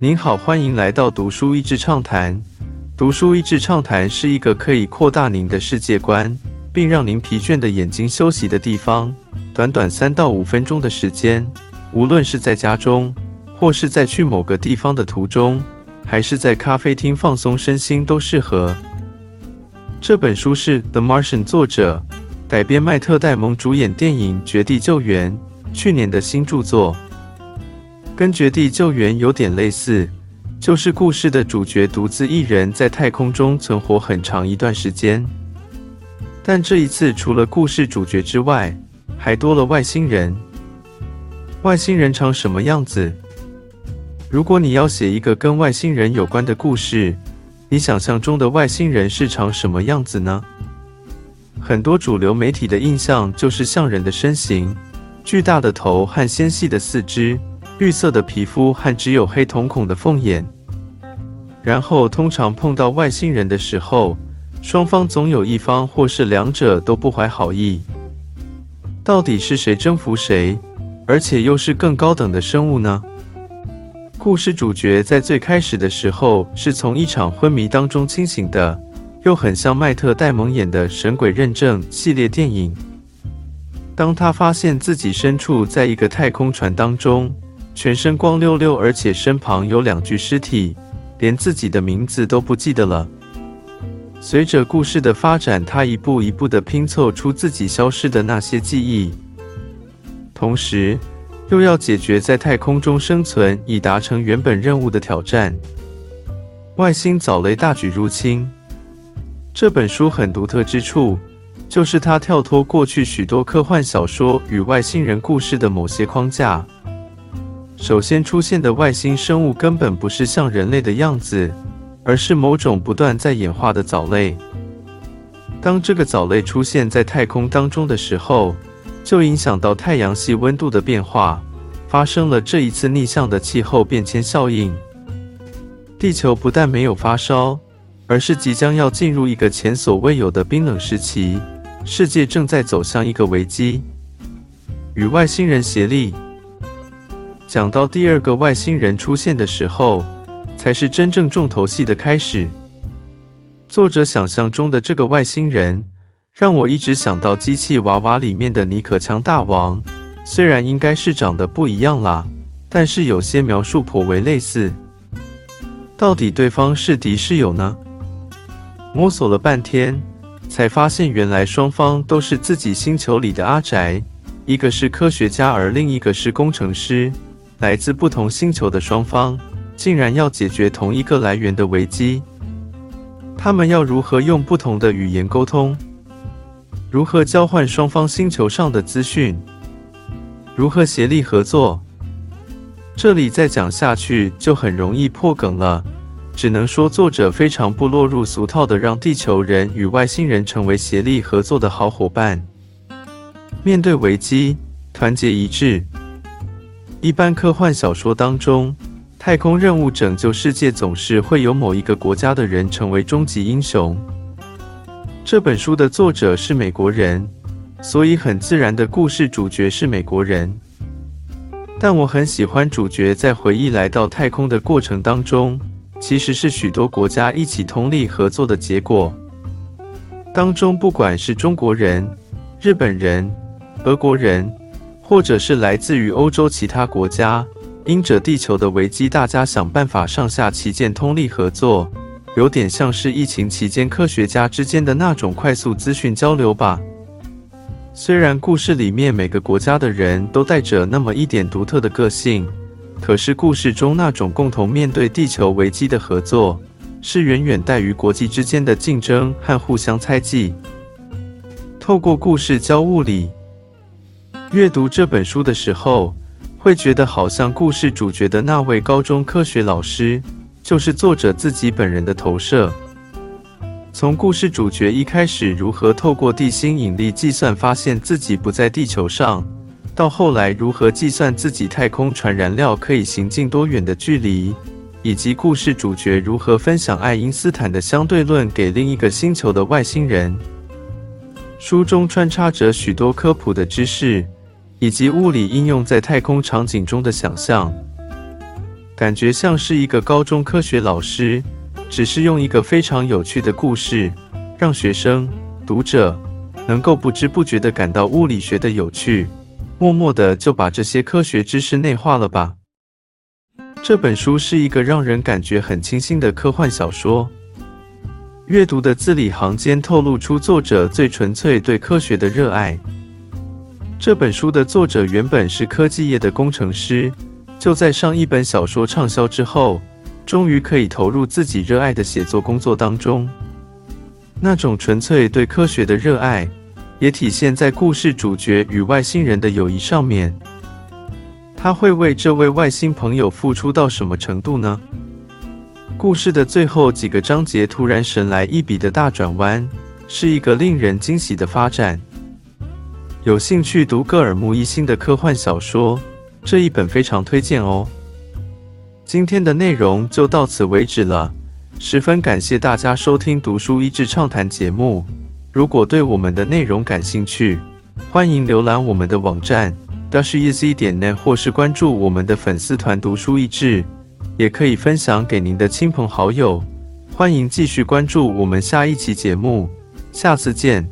您好，欢迎来到读书益智畅谈。读书益智畅谈是一个可以扩大您的世界观，并让您疲倦的眼睛休息的地方。短短三到五分钟的时间，无论是在家中，或是在去某个地方的途中，还是在咖啡厅放松身心，都适合。这本书是《The Martian》作者改编，麦特·戴蒙主演电影《绝地救援》，去年的新著作。跟《绝地救援》有点类似，就是故事的主角独自一人在太空中存活很长一段时间。但这一次，除了故事主角之外，还多了外星人。外星人长什么样子？如果你要写一个跟外星人有关的故事，你想象中的外星人是长什么样子呢？很多主流媒体的印象就是像人的身形，巨大的头和纤细的四肢。绿色的皮肤和只有黑瞳孔的凤眼，然后通常碰到外星人的时候，双方总有一方或是两者都不怀好意。到底是谁征服谁，而且又是更高等的生物呢？故事主角在最开始的时候是从一场昏迷当中清醒的，又很像迈特·戴蒙演的《神鬼认证》系列电影。当他发现自己身处在一个太空船当中。全身光溜溜，而且身旁有两具尸体，连自己的名字都不记得了。随着故事的发展，他一步一步地拼凑出自己消失的那些记忆，同时又要解决在太空中生存以达成原本任务的挑战——外星藻类大举入侵。这本书很独特之处，就是它跳脱过去许多科幻小说与外星人故事的某些框架。首先出现的外星生物根本不是像人类的样子，而是某种不断在演化的藻类。当这个藻类出现在太空当中的时候，就影响到太阳系温度的变化，发生了这一次逆向的气候变迁效应。地球不但没有发烧，而是即将要进入一个前所未有的冰冷时期，世界正在走向一个危机。与外星人协力。讲到第二个外星人出现的时候，才是真正重头戏的开始。作者想象中的这个外星人，让我一直想到机器娃娃里面的尼可强大王。虽然应该是长得不一样啦，但是有些描述颇为类似。到底对方是敌是友呢？摸索了半天，才发现原来双方都是自己星球里的阿宅，一个是科学家，而另一个是工程师。来自不同星球的双方，竟然要解决同一个来源的危机。他们要如何用不同的语言沟通？如何交换双方星球上的资讯？如何协力合作？这里再讲下去就很容易破梗了。只能说作者非常不落入俗套的，让地球人与外星人成为协力合作的好伙伴，面对危机团结一致。一般科幻小说当中，太空任务拯救世界总是会有某一个国家的人成为终极英雄。这本书的作者是美国人，所以很自然的故事主角是美国人。但我很喜欢主角在回忆来到太空的过程当中，其实是许多国家一起通力合作的结果。当中不管是中国人、日本人、俄国人。或者是来自于欧洲其他国家，因着地球的危机，大家想办法上下旗舰通力合作，有点像是疫情期间科学家之间的那种快速资讯交流吧。虽然故事里面每个国家的人都带着那么一点独特的个性，可是故事中那种共同面对地球危机的合作，是远远大于国际之间的竞争和互相猜忌。透过故事教物理。阅读这本书的时候，会觉得好像故事主角的那位高中科学老师，就是作者自己本人的投射。从故事主角一开始如何透过地心引力计算发现自己不在地球上，到后来如何计算自己太空船燃料可以行进多远的距离，以及故事主角如何分享爱因斯坦的相对论给另一个星球的外星人，书中穿插着许多科普的知识。以及物理应用在太空场景中的想象，感觉像是一个高中科学老师，只是用一个非常有趣的故事，让学生、读者能够不知不觉地感到物理学的有趣，默默地就把这些科学知识内化了吧。这本书是一个让人感觉很清新的科幻小说，阅读的字里行间透露出作者最纯粹对科学的热爱。这本书的作者原本是科技业的工程师。就在上一本小说畅销之后，终于可以投入自己热爱的写作工作当中。那种纯粹对科学的热爱，也体现在故事主角与外星人的友谊上面。他会为这位外星朋友付出到什么程度呢？故事的最后几个章节突然神来一笔的大转弯，是一个令人惊喜的发展。有兴趣读戈尔木一新的科幻小说？这一本非常推荐哦。今天的内容就到此为止了，十分感谢大家收听《读书益智畅谈》节目。如果对我们的内容感兴趣，欢迎浏览我们的网站 dashiz 点 net，或是关注我们的粉丝团“读书益智”，也可以分享给您的亲朋好友。欢迎继续关注我们下一期节目，下次见。